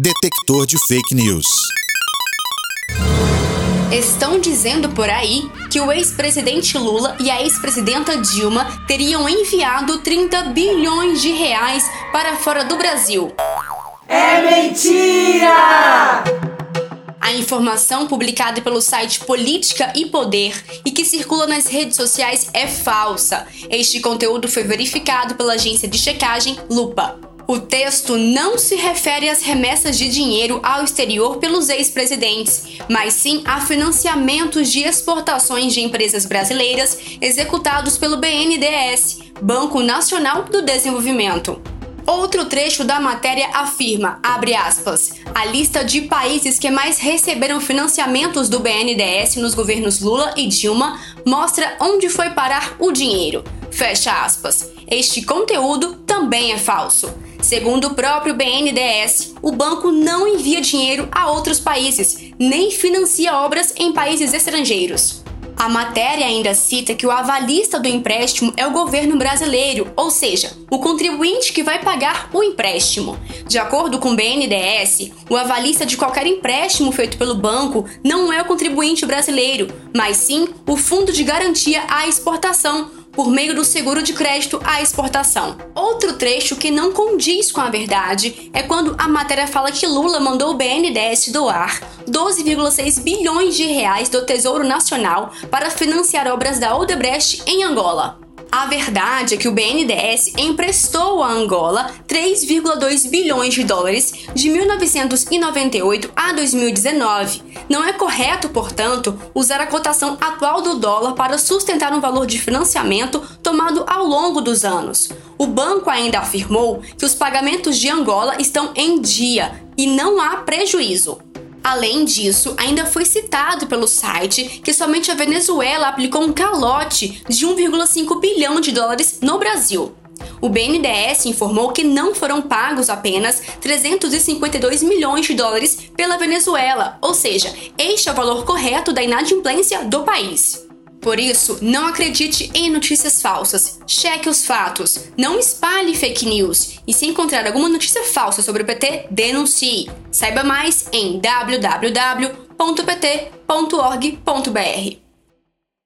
Detector de fake news. Estão dizendo por aí que o ex-presidente Lula e a ex-presidenta Dilma teriam enviado 30 bilhões de reais para fora do Brasil. É mentira! A informação publicada pelo site Política e Poder e que circula nas redes sociais é falsa. Este conteúdo foi verificado pela agência de checagem Lupa. O texto não se refere às remessas de dinheiro ao exterior pelos ex-presidentes, mas sim a financiamentos de exportações de empresas brasileiras executados pelo BNDES, Banco Nacional do Desenvolvimento. Outro trecho da matéria afirma, aspas, a lista de países que mais receberam financiamentos do BNDES nos governos Lula e Dilma mostra onde foi parar o dinheiro. Fecha aspas. Este conteúdo também é falso. Segundo o próprio BNDES, o banco não envia dinheiro a outros países, nem financia obras em países estrangeiros. A matéria ainda cita que o avalista do empréstimo é o governo brasileiro, ou seja, o contribuinte que vai pagar o empréstimo. De acordo com o BNDES, o avalista de qualquer empréstimo feito pelo banco não é o contribuinte brasileiro, mas sim o Fundo de Garantia à Exportação, por meio do seguro de crédito à exportação. Outro trecho que não condiz com a verdade é quando a matéria fala que Lula mandou o BNDES doar 12,6 bilhões de reais do Tesouro Nacional para financiar obras da Odebrecht em Angola. A verdade é que o BNDES emprestou a Angola 3,2 bilhões de dólares de 1998 a 2019. Não é correto, portanto, usar a cotação atual do dólar para sustentar um valor de financiamento tomado ao longo dos anos. O banco ainda afirmou que os pagamentos de Angola estão em dia e não há prejuízo. Além disso, ainda foi citado pelo site que somente a Venezuela aplicou um calote de 1,5 bilhão de dólares no Brasil. O BNDES informou que não foram pagos apenas 352 milhões de dólares pela Venezuela, ou seja, este é o valor correto da inadimplência do país. Por isso, não acredite em notícias falsas. Cheque os fatos. Não espalhe fake news. E se encontrar alguma notícia falsa sobre o PT, denuncie. Saiba mais em www.pt.org.br.